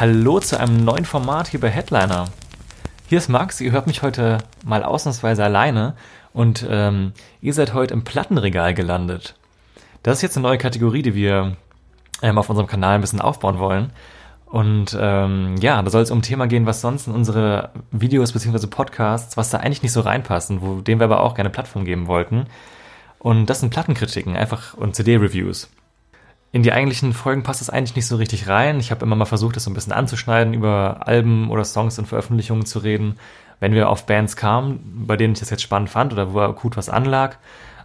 Hallo zu einem neuen Format hier bei Headliner. Hier ist Max, ihr hört mich heute mal ausnahmsweise alleine und ähm, ihr seid heute im Plattenregal gelandet. Das ist jetzt eine neue Kategorie, die wir ähm, auf unserem Kanal ein bisschen aufbauen wollen. Und ähm, ja, da soll es um ein Thema gehen, was sonst in unsere Videos bzw. Podcasts, was da eigentlich nicht so reinpassen, wo dem wir aber auch gerne Plattform geben wollten. Und das sind Plattenkritiken, einfach und CD-Reviews. In die eigentlichen Folgen passt es eigentlich nicht so richtig rein. Ich habe immer mal versucht, das so ein bisschen anzuschneiden, über Alben oder Songs und Veröffentlichungen zu reden, wenn wir auf Bands kamen, bei denen ich das jetzt spannend fand oder wo akut was anlag.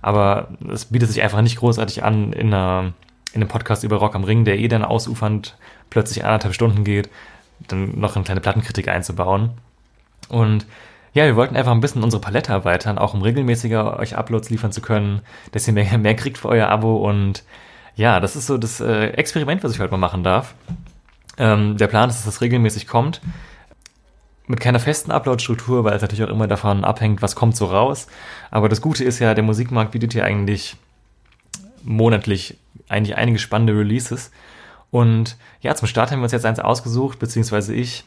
Aber es bietet sich einfach nicht großartig an, in, einer, in einem Podcast über Rock am Ring, der eh dann ausufernd plötzlich anderthalb Stunden geht, dann noch eine kleine Plattenkritik einzubauen. Und ja, wir wollten einfach ein bisschen unsere Palette erweitern, auch um regelmäßiger euch Uploads liefern zu können, dass ihr mehr, mehr kriegt für euer Abo. Und ja, das ist so das äh, Experiment, was ich heute mal machen darf. Ähm, der Plan ist, dass das regelmäßig kommt. Mit keiner festen Upload-Struktur, weil es natürlich auch immer davon abhängt, was kommt so raus. Aber das Gute ist ja, der Musikmarkt bietet hier eigentlich monatlich eigentlich einige spannende Releases. Und ja, zum Start haben wir uns jetzt eins ausgesucht, beziehungsweise ich,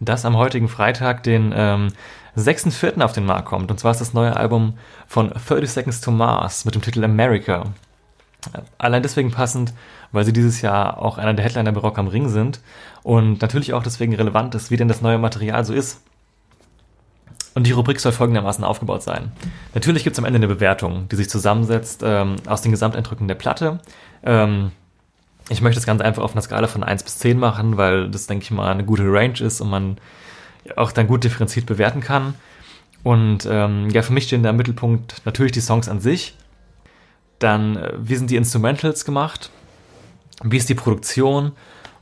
das am heutigen Freitag, den ähm, 6.4. auf den Markt kommt. Und zwar ist das neue Album von 30 Seconds to Mars mit dem Titel America. Allein deswegen passend, weil sie dieses Jahr auch einer der Headliner bei Rock am Ring sind und natürlich auch deswegen relevant ist, wie denn das neue Material so ist. Und die Rubrik soll folgendermaßen aufgebaut sein. Natürlich gibt es am Ende eine Bewertung, die sich zusammensetzt ähm, aus den Gesamteindrücken der Platte, ähm, ich möchte das Ganze einfach auf einer Skala von 1 bis 10 machen, weil das, denke ich mal, eine gute Range ist und man auch dann gut differenziert bewerten kann. Und ähm, ja, für mich stehen da im Mittelpunkt natürlich die Songs an sich. Dann, äh, wie sind die Instrumentals gemacht? Wie ist die Produktion?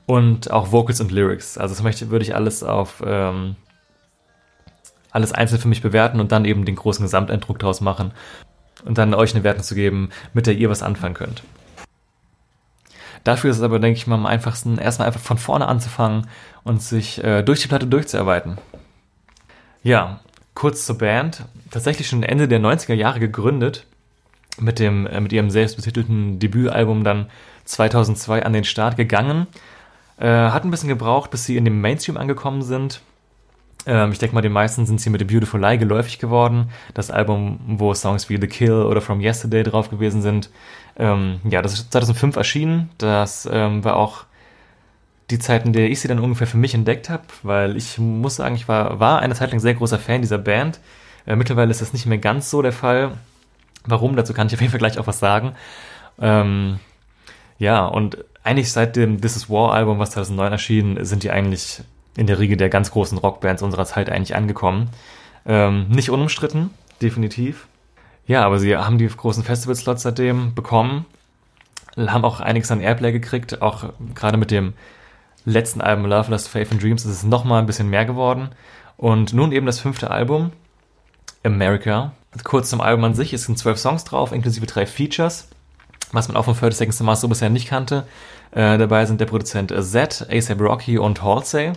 Und auch Vocals und Lyrics. Also das möchte, würde ich alles auf ähm, alles einzeln für mich bewerten und dann eben den großen Gesamteindruck daraus machen und dann euch eine Wertung zu geben, mit der ihr was anfangen könnt. Dafür ist es aber, denke ich mal, am einfachsten, erstmal einfach von vorne anzufangen und sich äh, durch die Platte durchzuarbeiten. Ja, kurz zur Band. Tatsächlich schon Ende der 90er Jahre gegründet, mit, dem, äh, mit ihrem selbstbetitelten Debütalbum dann 2002 an den Start gegangen. Äh, hat ein bisschen gebraucht, bis sie in dem Mainstream angekommen sind. Ähm, ich denke mal, den meisten sind sie mit The Beautiful Lie geläufig geworden. Das Album, wo Songs wie The Kill oder From Yesterday drauf gewesen sind. Ähm, ja, das ist 2005 erschienen. Das ähm, war auch die Zeit, in der ich sie dann ungefähr für mich entdeckt habe, weil ich muss sagen, ich war, war eine Zeit lang sehr großer Fan dieser Band. Äh, mittlerweile ist das nicht mehr ganz so der Fall. Warum? Dazu kann ich auf jeden Fall gleich auch was sagen. Ähm, ja, und eigentlich seit dem This Is War Album, was 2009 erschien, sind die eigentlich in der Riege der ganz großen Rockbands unserer Zeit eigentlich angekommen. Ähm, nicht unumstritten, definitiv. Ja, aber sie haben die großen Festival-Slots seitdem bekommen, haben auch einiges an Airplay gekriegt, auch gerade mit dem letzten Album Love, Lust, Faith and Dreams ist es nochmal ein bisschen mehr geworden. Und nun eben das fünfte Album, America. Kurz zum Album an sich, es sind zwölf Songs drauf, inklusive drei Features, was man auch von 30 Seconds to Mars so bisher nicht kannte. Äh, dabei sind der Produzent Z, ASAP Rocky und Halsey.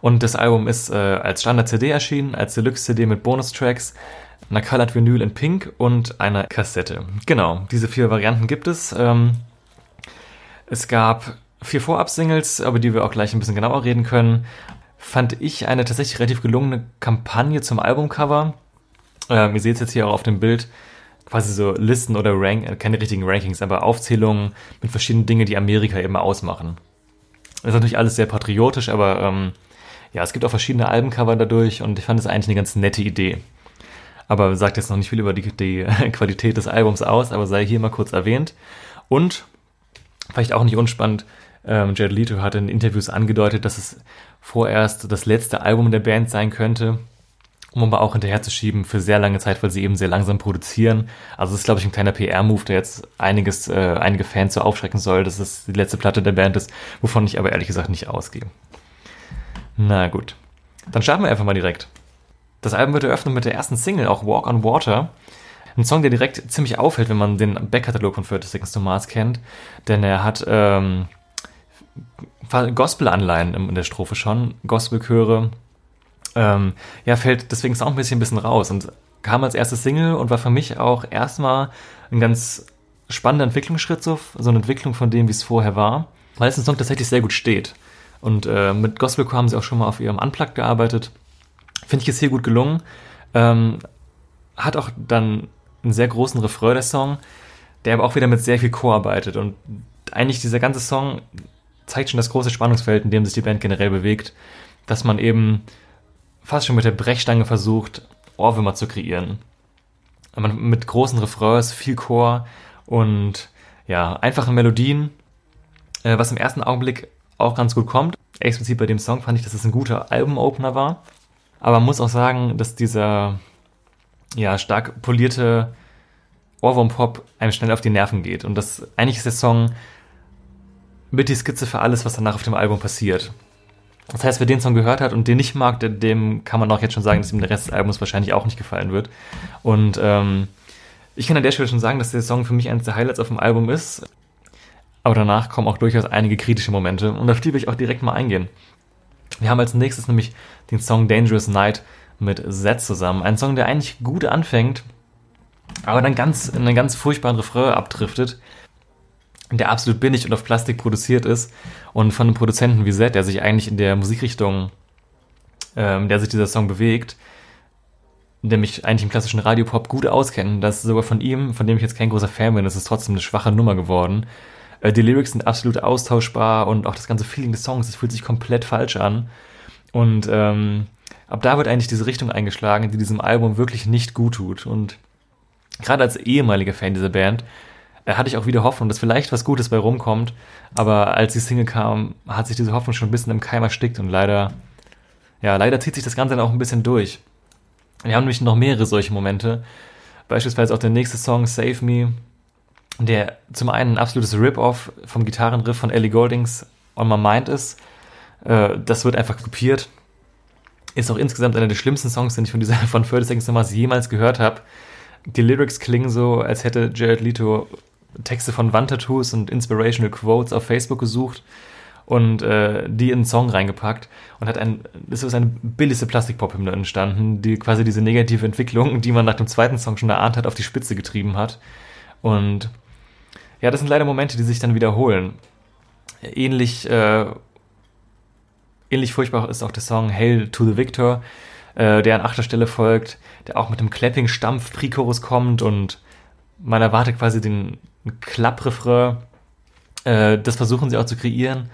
Und das Album ist äh, als Standard-CD erschienen, als Deluxe-CD mit Bonustracks, einer Colored Vinyl in Pink und einer Kassette. Genau, diese vier Varianten gibt es. Ähm, es gab vier Vorab-Singles, über die wir auch gleich ein bisschen genauer reden können. Fand ich eine tatsächlich relativ gelungene Kampagne zum Albumcover. Ähm, ihr seht es jetzt hier auch auf dem Bild quasi so Listen oder Rank, äh, keine richtigen Rankings, aber Aufzählungen mit verschiedenen Dingen, die Amerika eben ausmachen. Das ist natürlich alles sehr patriotisch, aber ähm, ja, es gibt auch verschiedene Albencover dadurch und ich fand es eigentlich eine ganz nette Idee. Aber sagt jetzt noch nicht viel über die, die Qualität des Albums aus, aber sei hier mal kurz erwähnt. Und vielleicht auch nicht unspannend, ähm, Jared Leto hat in Interviews angedeutet, dass es vorerst das letzte Album der Band sein könnte, um aber auch hinterherzuschieben für sehr lange Zeit, weil sie eben sehr langsam produzieren. Also es ist, glaube ich, ein kleiner PR-Move, der jetzt einiges, äh, einige Fans so aufschrecken soll, dass es die letzte Platte der Band ist, wovon ich aber ehrlich gesagt nicht ausgehe. Na gut. Dann starten wir einfach mal direkt. Das Album wird eröffnet mit der ersten Single, auch Walk on Water. Ein Song, der direkt ziemlich auffällt, wenn man den Backkatalog von 30 Seconds to Mars kennt. Denn er hat ähm, Gospel-Anleihen in der Strophe schon, Gospelchöre. Ähm, ja, fällt deswegen auch ein bisschen, raus und kam als erste Single und war für mich auch erstmal ein ganz spannender Entwicklungsschritt, so, so eine Entwicklung von dem, wie es vorher war, weil es ein Song tatsächlich sehr gut steht. Und äh, mit Gospelcore haben sie auch schon mal auf ihrem Unplugged gearbeitet. Finde ich es hier gut gelungen. Ähm, hat auch dann einen sehr großen Refrain der Song, der aber auch wieder mit sehr viel Chor arbeitet. Und eigentlich dieser ganze Song zeigt schon das große Spannungsfeld, in dem sich die Band generell bewegt, dass man eben fast schon mit der Brechstange versucht, Ohrwürmer zu kreieren. Mit großen Refrains, viel Chor und ja, einfachen Melodien, äh, was im ersten Augenblick auch ganz gut kommt. Explizit bei dem Song fand ich, dass es ein guter Album-Opener war. Aber man muss auch sagen, dass dieser ja, stark polierte Ohrwurm-Pop einem schnell auf die Nerven geht. Und das eigentlich ist der Song mit die Skizze für alles, was danach auf dem Album passiert. Das heißt, wer den Song gehört hat und den nicht mag, dem kann man auch jetzt schon sagen, dass ihm der Rest des Albums wahrscheinlich auch nicht gefallen wird. Und ähm, ich kann an der Stelle schon sagen, dass der Song für mich eines der Highlights auf dem Album ist. Aber danach kommen auch durchaus einige kritische Momente und auf die will ich auch direkt mal eingehen. Wir haben als nächstes nämlich den Song Dangerous Night mit Z zusammen. Ein Song, der eigentlich gut anfängt, aber dann ganz in einen ganz furchtbaren Refrain abdriftet, der absolut billig und auf Plastik produziert ist und von einem Produzenten wie Z, der sich eigentlich in der Musikrichtung, ähm, der sich dieser Song bewegt, der mich eigentlich im klassischen Radiopop gut auskennt, das ist sogar von ihm, von dem ich jetzt kein großer Fan bin, ist trotzdem eine schwache Nummer geworden. Äh, die Lyrics sind absolut austauschbar und auch das ganze Feeling des Songs, es fühlt sich komplett falsch an. Und ähm, ab da wird eigentlich diese Richtung eingeschlagen, die diesem Album wirklich nicht gut tut. Und gerade als ehemaliger Fan dieser Band hatte ich auch wieder Hoffnung, dass vielleicht was Gutes bei rumkommt. Aber als die Single kam, hat sich diese Hoffnung schon ein bisschen im Keim erstickt und leider, ja, leider zieht sich das Ganze dann auch ein bisschen durch. Wir haben nämlich noch mehrere solche Momente. Beispielsweise auch der nächste Song, Save Me, der zum einen ein absolutes Rip-Off vom Gitarrenriff von Ellie Goldings On My Mind ist. Äh, das wird einfach kopiert. Ist auch insgesamt einer der schlimmsten Songs, den ich von dieser von Furthest Things jemals gehört habe. Die Lyrics klingen so, als hätte Jared Leto Texte von Wandtattoos und Inspirational Quotes auf Facebook gesucht und äh, die in einen Song reingepackt und hat ein, es ist eine billigste Plastikpop-Hymne entstanden, die quasi diese negative Entwicklung, die man nach dem zweiten Song schon erahnt hat, auf die Spitze getrieben hat. Und ja, das sind leider Momente, die sich dann wiederholen. Ähnlich, äh, ähnlich furchtbar ist auch der Song Hail to the Victor, äh, der an achter Stelle folgt, der auch mit einem Clapping-Stampf Pre-Chorus kommt und man erwartet quasi den Klapprefrain. Äh, das versuchen sie auch zu kreieren,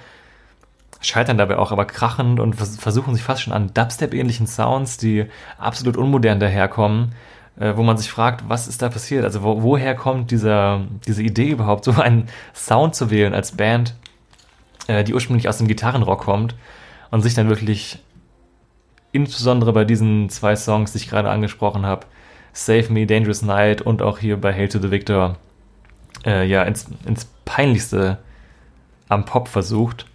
scheitern dabei auch aber krachend und versuchen sich fast schon an Dubstep-ähnlichen Sounds, die absolut unmodern daherkommen äh, wo man sich fragt, was ist da passiert? Also wo, woher kommt dieser, diese Idee überhaupt, so einen Sound zu wählen als Band, äh, die ursprünglich aus dem Gitarrenrock kommt und sich dann wirklich insbesondere bei diesen zwei Songs, die ich gerade angesprochen habe, Save Me, Dangerous Night und auch hier bei Hail to the Victor, äh, ja, ins, ins Peinlichste am Pop versucht.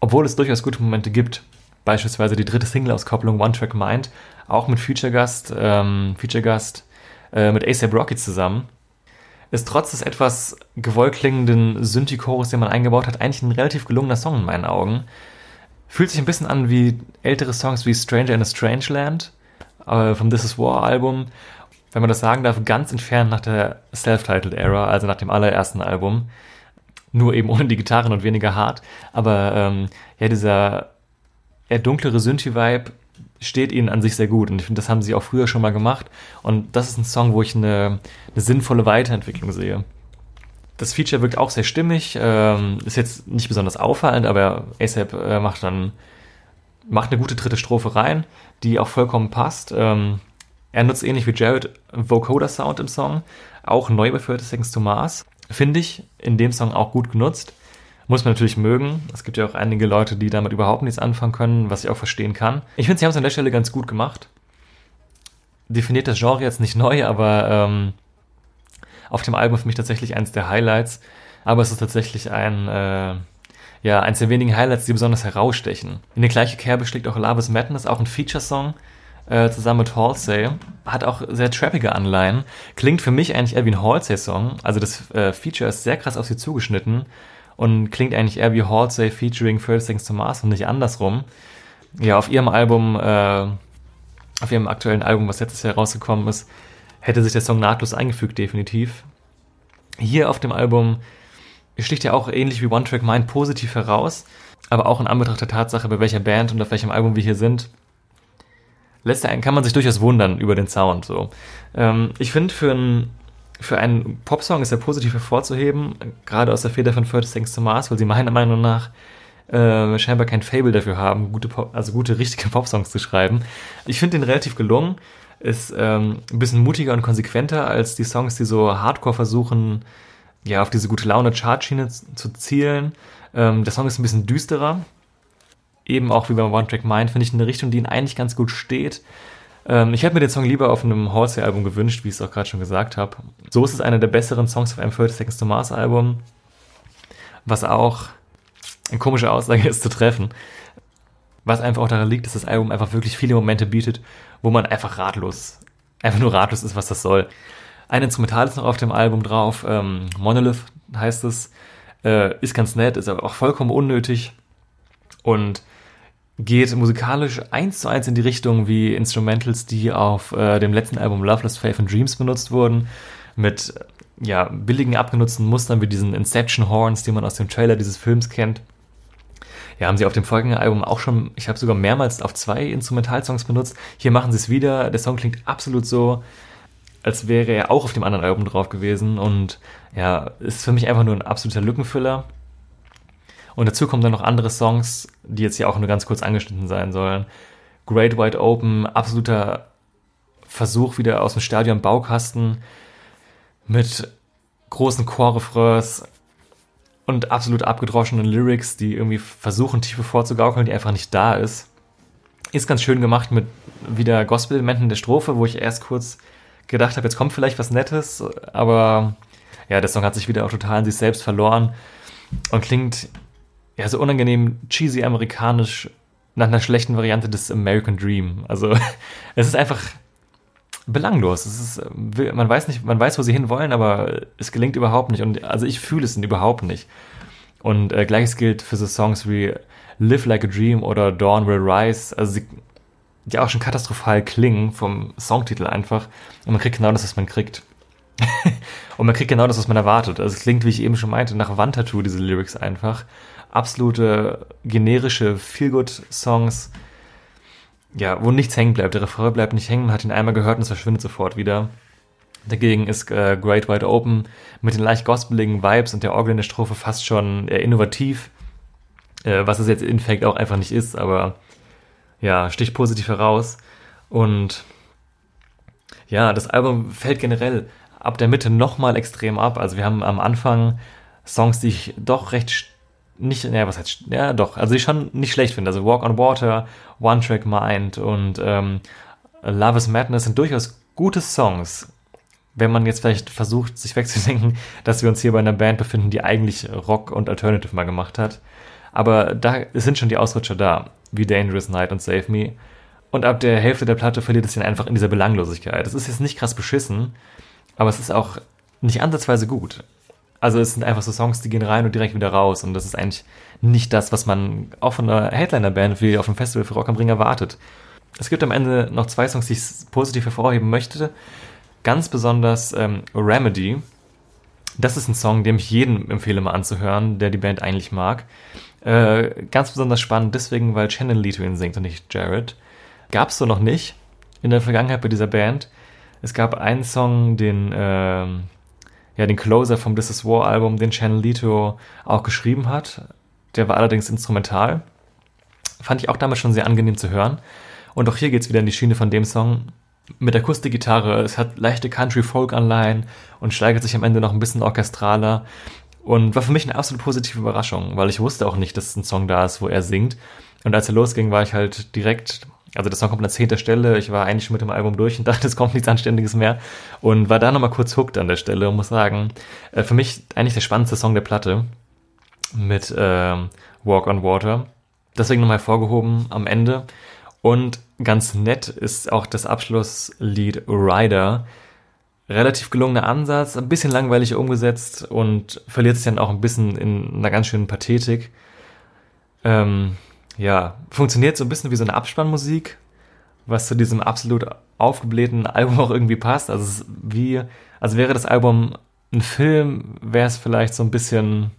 Obwohl es durchaus gute Momente gibt. Beispielsweise die dritte Single-Auskopplung One Track Mind, auch mit Feature-Gast, ähm, Feature-Gast äh, mit ASAP Rocky zusammen. Ist trotz des etwas gewollt klingenden Synthi-Chorus, den man eingebaut hat, eigentlich ein relativ gelungener Song in meinen Augen. Fühlt sich ein bisschen an wie ältere Songs wie Stranger in a Strange Land äh, vom This Is War Album. Wenn man das sagen darf, ganz entfernt nach der Self-Titled Era, also nach dem allerersten Album. Nur eben ohne die Gitarren und weniger hart. Aber ähm, ja, dieser eher dunklere Synthi-Vibe steht ihnen an sich sehr gut. Und ich finde, das haben sie auch früher schon mal gemacht. Und das ist ein Song, wo ich eine, eine sinnvolle Weiterentwicklung sehe. Das Feature wirkt auch sehr stimmig, ähm, ist jetzt nicht besonders auffallend, aber ASAP äh, macht dann macht eine gute dritte Strophe rein, die auch vollkommen passt. Ähm, er nutzt ähnlich wie Jared Vocoder Sound im Song, auch neu bei 30 Seconds to Mars. Finde ich in dem Song auch gut genutzt. Muss man natürlich mögen. Es gibt ja auch einige Leute, die damit überhaupt nichts anfangen können, was ich auch verstehen kann. Ich finde, sie haben es an der Stelle ganz gut gemacht. Definiert das Genre jetzt nicht neu, aber ähm, auf dem Album für mich tatsächlich eines der Highlights. Aber es ist tatsächlich ein, äh, ja, eins der wenigen Highlights, die besonders herausstechen. In der gleiche Kerbe schlägt auch Love is Madness, auch ein Feature-Song, äh, zusammen mit Halsey. Hat auch sehr trappige Anleihen. Klingt für mich eigentlich eher wie ein Halsey-Song. Also das äh, Feature ist sehr krass auf sie zugeschnitten und klingt eigentlich eher wie Halsey featuring First Things to Mars und nicht andersrum. Ja, auf ihrem Album, äh, auf ihrem aktuellen Album, was letztes Jahr rausgekommen ist, hätte sich der Song nahtlos eingefügt, definitiv. Hier auf dem Album sticht ja auch ähnlich wie One Track Mind positiv heraus, aber auch in Anbetracht der Tatsache, bei welcher Band und auf welchem Album wir hier sind, lässt einen, kann man sich durchaus wundern über den Sound. So. Ähm, ich finde, für, ein, für einen Popsong ist er positiv hervorzuheben, gerade aus der Feder von 30 Seconds to Mars, weil sie meiner Meinung nach äh, scheinbar kein Fable dafür haben, gute Pop, also gute, richtige Popsongs zu schreiben. Ich finde den relativ gelungen. Ist ähm, ein bisschen mutiger und konsequenter als die Songs, die so hardcore versuchen, ja, auf diese gute Laune Chartschiene zu zielen. Ähm, der Song ist ein bisschen düsterer. Eben auch wie beim One Track Mind finde ich eine Richtung, die ihn eigentlich ganz gut steht. Ähm, ich hätte mir den Song lieber auf einem Halsey-Album gewünscht, wie ich es auch gerade schon gesagt habe. So ist es einer der besseren Songs auf einem 30 Seconds to Mars Album. Was auch eine komische Aussage ist zu treffen. Was einfach auch daran liegt, dass das Album einfach wirklich viele Momente bietet, wo man einfach ratlos, einfach nur ratlos ist, was das soll. Ein Instrumental ist noch auf dem Album drauf, ähm, Monolith heißt es, äh, ist ganz nett, ist aber auch vollkommen unnötig und geht musikalisch eins zu eins in die Richtung wie Instrumentals, die auf äh, dem letzten Album Loveless Faith and Dreams benutzt wurden, mit ja, billigen abgenutzten Mustern wie diesen Inception Horns, die man aus dem Trailer dieses Films kennt. Ja, haben sie auf dem folgenden Album auch schon, ich habe sogar mehrmals auf zwei Instrumentalsongs benutzt. Hier machen sie es wieder. Der Song klingt absolut so, als wäre er auch auf dem anderen Album drauf gewesen. Und ja, ist für mich einfach nur ein absoluter Lückenfüller. Und dazu kommen dann noch andere Songs, die jetzt hier auch nur ganz kurz angeschnitten sein sollen. Great Wide Open, absoluter Versuch wieder aus dem Stadion Baukasten mit großen Chorrefrains, und absolut abgedroschenen Lyrics, die irgendwie versuchen, Tiefe vorzugaukeln, die einfach nicht da ist. Ist ganz schön gemacht mit wieder Gospel-Elementen der Strophe, wo ich erst kurz gedacht habe, jetzt kommt vielleicht was Nettes, aber ja, der Song hat sich wieder auch total in sich selbst verloren und klingt ja so unangenehm cheesy amerikanisch nach einer schlechten Variante des American Dream. Also es ist einfach belanglos. Es ist, man weiß nicht, man weiß, wo sie hinwollen, aber es gelingt überhaupt nicht. Und also ich fühle es überhaupt nicht. Und äh, gleiches gilt für so Songs wie Live Like a Dream oder Dawn Will Rise, also sie, die auch schon katastrophal klingen vom Songtitel einfach. Und man kriegt genau das, was man kriegt. und man kriegt genau das, was man erwartet. Also es klingt, wie ich eben schon meinte, nach Wandtattoo, diese Lyrics einfach. Absolute generische Feelgood-Songs ja, wo nichts hängen bleibt. Der Refrain bleibt nicht hängen, man hat ihn einmal gehört und es verschwindet sofort wieder. Dagegen ist äh, Great Wide Open mit den leicht gospeligen Vibes und der Orgel in der Strophe fast schon äh, innovativ, äh, was es jetzt in Fact auch einfach nicht ist, aber ja, sticht positiv heraus. Und ja, das Album fällt generell ab der Mitte nochmal extrem ab. Also wir haben am Anfang Songs, die ich doch recht nicht, ja, was heißt, ja, doch, also ich schon nicht schlecht finde. Also Walk on Water, One Track Mind und ähm, Love is Madness sind durchaus gute Songs. Wenn man jetzt vielleicht versucht, sich wegzudenken, dass wir uns hier bei einer Band befinden, die eigentlich Rock und Alternative mal gemacht hat. Aber da sind schon die Ausrutscher da, wie Dangerous Night und Save Me. Und ab der Hälfte der Platte verliert es dann einfach in dieser Belanglosigkeit. Es ist jetzt nicht krass beschissen, aber es ist auch nicht ansatzweise gut. Also es sind einfach so Songs, die gehen rein und direkt wieder raus. Und das ist eigentlich nicht das, was man auch von einer Headliner-Band wie auf dem Festival für Rock am Ring erwartet. Es gibt am Ende noch zwei Songs, die ich positiv hervorheben möchte. Ganz besonders ähm, Remedy. Das ist ein Song, den ich jedem empfehle mal anzuhören, der die Band eigentlich mag. Äh, ganz besonders spannend deswegen, weil Shannon Leto ihn singt und nicht Jared. Gab es so noch nicht in der Vergangenheit bei dieser Band. Es gab einen Song, den... Äh, ja, den Closer vom This Is War Album, den Channel Lito auch geschrieben hat. Der war allerdings instrumental. Fand ich auch damals schon sehr angenehm zu hören. Und auch hier geht's wieder in die Schiene von dem Song mit Akustikgitarre. Es hat leichte Country-Folk-Anleihen und steigert sich am Ende noch ein bisschen orchestraler. Und war für mich eine absolut positive Überraschung, weil ich wusste auch nicht, dass ein Song da ist, wo er singt. Und als er losging, war ich halt direkt also der Song kommt an zehnter Stelle. Ich war eigentlich schon mit dem Album durch und dachte, es kommt nichts Anständiges mehr. Und war da nochmal kurz hooked an der Stelle und muss sagen, äh, für mich eigentlich der spannendste Song der Platte mit äh, Walk on Water. Deswegen nochmal hervorgehoben am Ende. Und ganz nett ist auch das Abschlusslied Rider. Relativ gelungener Ansatz, ein bisschen langweilig umgesetzt und verliert sich dann auch ein bisschen in einer ganz schönen Pathetik. Ähm, ja, funktioniert so ein bisschen wie so eine Abspannmusik, was zu diesem absolut aufgeblähten Album auch irgendwie passt. Also wie, also wäre das Album ein Film, wäre es vielleicht so ein bisschen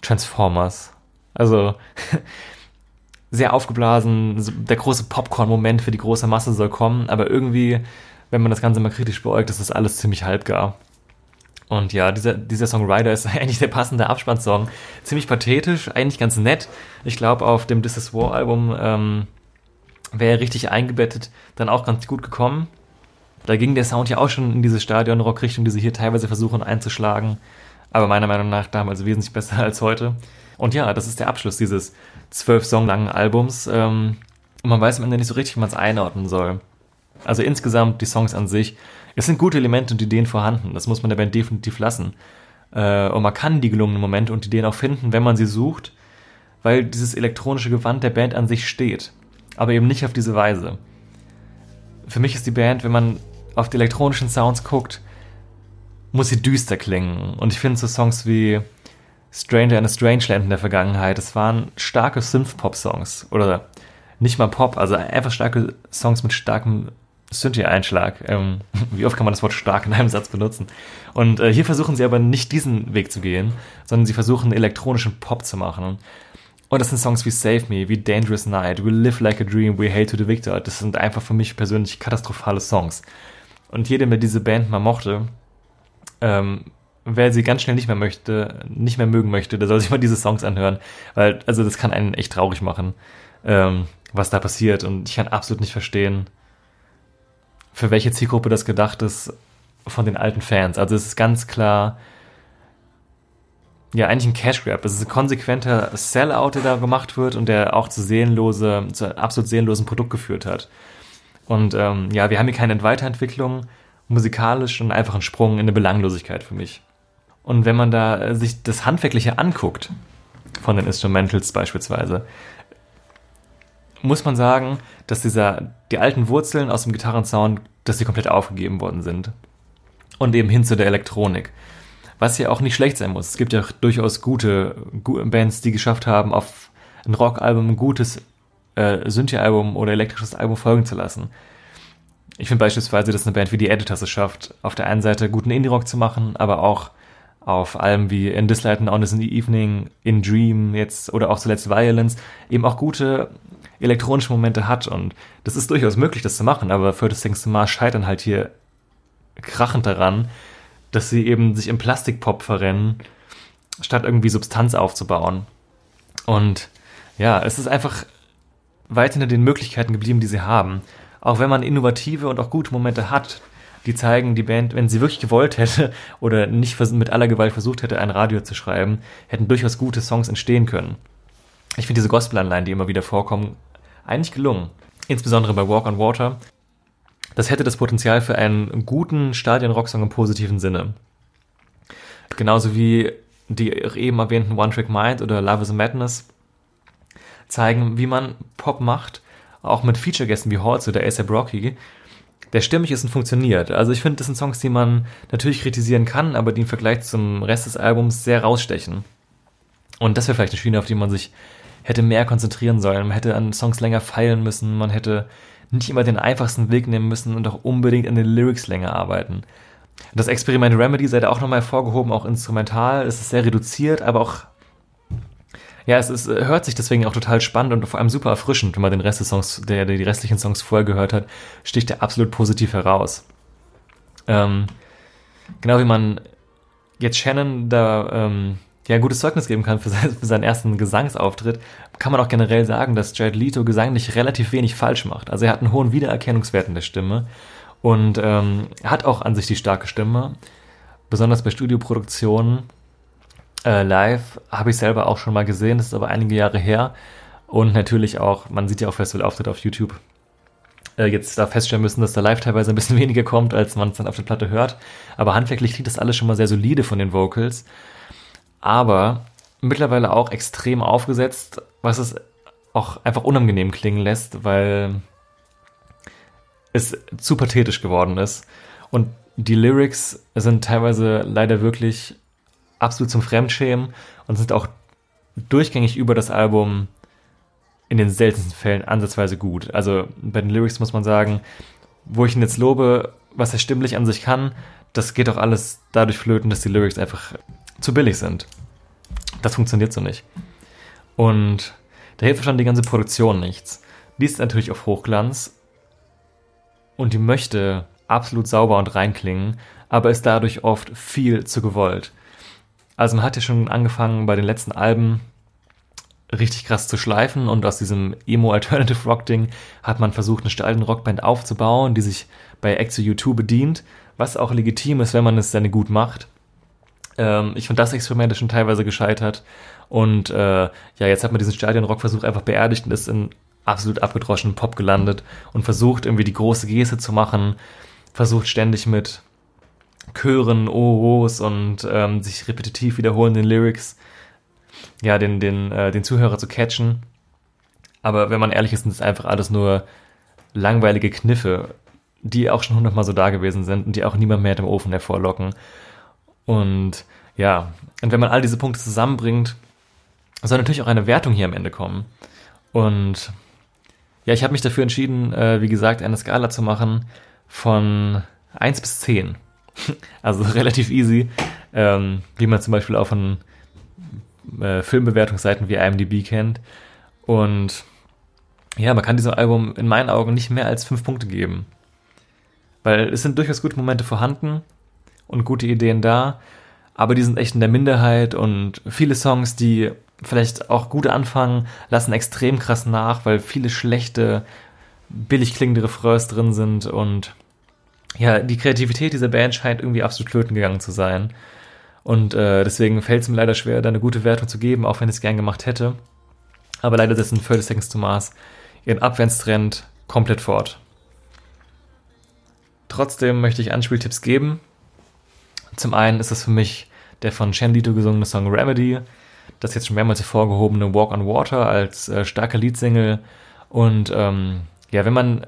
Transformers. Also sehr aufgeblasen, der große Popcorn-Moment für die große Masse soll kommen, aber irgendwie, wenn man das Ganze mal kritisch beäugt, ist das alles ziemlich halbgar. Und ja, dieser, dieser Song Rider ist eigentlich der passende Abspannsong. Ziemlich pathetisch, eigentlich ganz nett. Ich glaube, auf dem This Is War Album ähm, wäre er richtig eingebettet, dann auch ganz gut gekommen. Da ging der Sound ja auch schon in diese Stadion-Rock-Richtung, die sie hier teilweise versuchen einzuschlagen. Aber meiner Meinung nach damals wesentlich besser als heute. Und ja, das ist der Abschluss dieses zwölf Song langen Albums. Ähm, und man weiß am Ende nicht so richtig, wie man es einordnen soll. Also insgesamt die Songs an sich es sind gute Elemente und Ideen vorhanden. Das muss man der Band definitiv lassen. Äh, und man kann die gelungenen Momente und Ideen auch finden, wenn man sie sucht, weil dieses elektronische Gewand der Band an sich steht. Aber eben nicht auf diese Weise. Für mich ist die Band, wenn man auf die elektronischen Sounds guckt, muss sie düster klingen. Und ich finde so Songs wie Stranger in a Strangeland in der Vergangenheit, das waren starke Synth-Pop-Songs. Oder nicht mal Pop, also einfach starke Songs mit starkem Synthie-Einschlag. Ähm, wie oft kann man das Wort stark in einem Satz benutzen? Und äh, hier versuchen sie aber nicht diesen Weg zu gehen, sondern sie versuchen elektronischen Pop zu machen. Und das sind Songs wie Save Me, wie Dangerous Night, We Live Like a Dream, We Hail to the Victor. Das sind einfach für mich persönlich katastrophale Songs. Und jeder, der diese Band mal mochte, ähm, wer sie ganz schnell nicht mehr möchte, nicht mehr mögen möchte, der soll sich mal diese Songs anhören. Weil, also das kann einen echt traurig machen, ähm, was da passiert. Und ich kann absolut nicht verstehen, für welche Zielgruppe das gedacht ist von den alten Fans. Also es ist ganz klar, ja, eigentlich ein Cash Grab. Es ist ein konsequenter Sellout, der da gemacht wird und der auch zu seelenlose, zu absolut seelenlosen Produkt geführt hat. Und ähm, ja, wir haben hier keine Weiterentwicklung, musikalisch und einfach einen Sprung in eine Belanglosigkeit für mich. Und wenn man da sich das Handwerkliche anguckt, von den Instrumentals beispielsweise, muss man sagen, dass dieser, die alten Wurzeln aus dem Gitarrensound, dass sie komplett aufgegeben worden sind. Und eben hin zu der Elektronik. Was ja auch nicht schlecht sein muss. Es gibt ja durchaus gute, Bands, die geschafft haben, auf ein Rockalbum ein gutes äh, Synthie-Album oder elektrisches Album folgen zu lassen. Ich finde beispielsweise, dass eine Band wie die Editors es schafft, auf der einen Seite guten Indie-Rock zu machen, aber auch auf Alben wie In This Light and On This in the Evening, In Dream jetzt oder auch zuletzt Violence eben auch gute elektronische Momente hat und das ist durchaus möglich, das zu machen, aber für das Things to Mars scheitern halt hier krachend daran, dass sie eben sich im Plastikpop verrennen, statt irgendwie Substanz aufzubauen. Und ja, es ist einfach weit hinter den Möglichkeiten geblieben, die sie haben. Auch wenn man innovative und auch gute Momente hat, die zeigen, die Band, wenn sie wirklich gewollt hätte oder nicht mit aller Gewalt versucht hätte, ein Radio zu schreiben, hätten durchaus gute Songs entstehen können. Ich finde diese Gospel-Anleihen, die immer wieder vorkommen, eigentlich gelungen. Insbesondere bei Walk on Water. Das hätte das Potenzial für einen guten Stadion-Rocksong im positiven Sinne. Genauso wie die eben erwähnten One Trick Mind oder Love is a Madness zeigen, wie man Pop macht, auch mit Feature-Gästen wie Halls oder A$AP Rocky, der stimmig ist und funktioniert. Also ich finde, das sind Songs, die man natürlich kritisieren kann, aber die im Vergleich zum Rest des Albums sehr rausstechen. Und das wäre vielleicht eine Schiene, auf die man sich hätte mehr konzentrieren sollen. Man hätte an Songs länger feilen müssen. Man hätte nicht immer den einfachsten Weg nehmen müssen und auch unbedingt an den Lyrics länger arbeiten. Das Experiment Remedy sei da auch nochmal hervorgehoben, auch instrumental. Es ist sehr reduziert, aber auch, ja, es ist, hört sich deswegen auch total spannend und vor allem super erfrischend, wenn man den Rest des Songs, der, der die restlichen Songs vorher gehört hat, sticht er absolut positiv heraus. Ähm, genau wie man jetzt Shannon da ähm, ja, ein gutes Zeugnis geben kann für, für seinen ersten Gesangsauftritt, kann man auch generell sagen, dass Jared Leto gesanglich relativ wenig falsch macht. Also er hat einen hohen Wiedererkennungswert in der Stimme und ähm, hat auch an sich die starke Stimme. Besonders bei Studioproduktionen äh, live habe ich selber auch schon mal gesehen, das ist aber einige Jahre her. Und natürlich auch, man sieht ja auch Festivalauftritte auf YouTube, äh, jetzt da feststellen müssen, dass da live teilweise ein bisschen weniger kommt, als man es dann auf der Platte hört. Aber handwerklich klingt das alles schon mal sehr solide von den Vocals aber mittlerweile auch extrem aufgesetzt, was es auch einfach unangenehm klingen lässt, weil es zu pathetisch geworden ist. Und die Lyrics sind teilweise leider wirklich absolut zum Fremdschämen und sind auch durchgängig über das Album in den seltensten Fällen ansatzweise gut. Also bei den Lyrics muss man sagen, wo ich ihn jetzt lobe, was er stimmlich an sich kann, das geht auch alles dadurch flöten, dass die Lyrics einfach zu billig sind. Das funktioniert so nicht. Und da hilft schon die ganze Produktion nichts. Die ist natürlich auf Hochglanz und die möchte absolut sauber und rein klingen, aber ist dadurch oft viel zu gewollt. Also man hat ja schon angefangen bei den letzten Alben richtig krass zu schleifen und aus diesem Emo Alternative Rock Ding hat man versucht, eine steile Rockband aufzubauen, die sich bei Exo U2 bedient, was auch legitim ist, wenn man es dann gut macht. Ähm, ich finde das Experiment schon teilweise gescheitert und äh, ja, jetzt hat man diesen Stadionrock-Versuch einfach beerdigt und ist in absolut abgedroschenen Pop gelandet und versucht irgendwie die große Geste zu machen, versucht ständig mit Chören, Oros und ähm, sich repetitiv wiederholenden Lyrics ja, den, den, äh, den Zuhörer zu catchen. Aber wenn man ehrlich ist, sind es einfach alles nur langweilige Kniffe, die auch schon hundertmal so da gewesen sind und die auch niemand mehr im Ofen hervorlocken. Und ja, und wenn man all diese Punkte zusammenbringt, soll natürlich auch eine Wertung hier am Ende kommen. Und ja, ich habe mich dafür entschieden, äh, wie gesagt, eine Skala zu machen von 1 bis 10. also relativ easy, ähm, wie man zum Beispiel auch von äh, Filmbewertungsseiten wie IMDb kennt. Und ja, man kann diesem Album in meinen Augen nicht mehr als 5 Punkte geben. Weil es sind durchaus gute Momente vorhanden und gute Ideen da, aber die sind echt in der Minderheit und viele Songs, die vielleicht auch gut anfangen, lassen extrem krass nach, weil viele schlechte, billig klingende Refrains drin sind und ja, die Kreativität dieser Band scheint irgendwie absolut flöten gegangen zu sein. Und äh, deswegen fällt es mir leider schwer, da eine gute Wertung zu geben, auch wenn ich es gern gemacht hätte. Aber leider setzen 30 Seconds to Mars ihren Abwärtstrend komplett fort. Trotzdem möchte ich Anspieltipps geben. Zum einen ist es für mich der von Chen Lito gesungene Song Remedy, das jetzt schon mehrmals hervorgehobene Walk on Water als äh, starke Leadsingle. Und ähm, ja, wenn man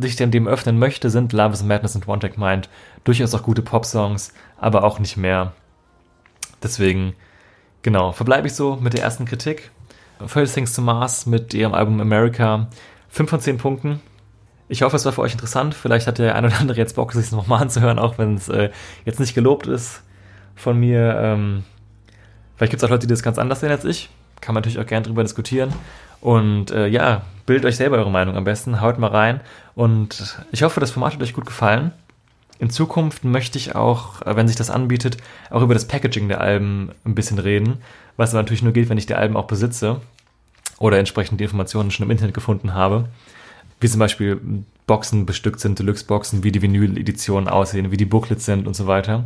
sich dem, dem öffnen möchte, sind Love is Madness und One Take Mind durchaus auch gute Pop-Songs, aber auch nicht mehr. Deswegen, genau, verbleibe ich so mit der ersten Kritik. First Things to Mars mit ihrem Album America. 5 von 10 Punkten. Ich hoffe, es war für euch interessant. Vielleicht hat der ein oder andere jetzt Bock, sich es nochmal anzuhören, auch wenn es äh, jetzt nicht gelobt ist von mir. Ähm, vielleicht gibt es auch Leute, die das ganz anders sehen als ich. Kann man natürlich auch gerne drüber diskutieren. Und äh, ja, bildet euch selber eure Meinung am besten. Haut mal rein. Und ich hoffe, das Format hat euch gut gefallen. In Zukunft möchte ich auch, äh, wenn sich das anbietet, auch über das Packaging der Alben ein bisschen reden, was aber natürlich nur geht, wenn ich die Alben auch besitze oder entsprechend die Informationen schon im Internet gefunden habe. Wie zum Beispiel Boxen bestückt sind, Deluxe-Boxen, wie die Vinyl-Editionen aussehen, wie die Booklets sind und so weiter.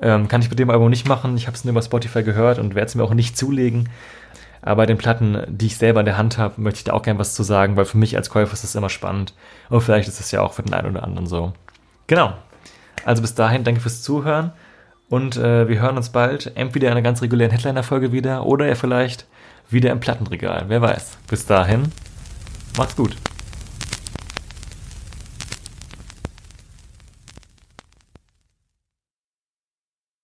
Ähm, kann ich mit dem Album nicht machen. Ich habe es nur über Spotify gehört und werde es mir auch nicht zulegen. Aber bei den Platten, die ich selber in der Hand habe, möchte ich da auch gerne was zu sagen, weil für mich als Käufer ist das immer spannend. Und vielleicht ist es ja auch für den einen oder anderen so. Genau. Also bis dahin, danke fürs Zuhören und äh, wir hören uns bald entweder in einer ganz regulären Headliner-Folge wieder oder ja vielleicht wieder im Plattenregal. Wer weiß. Bis dahin, macht's gut.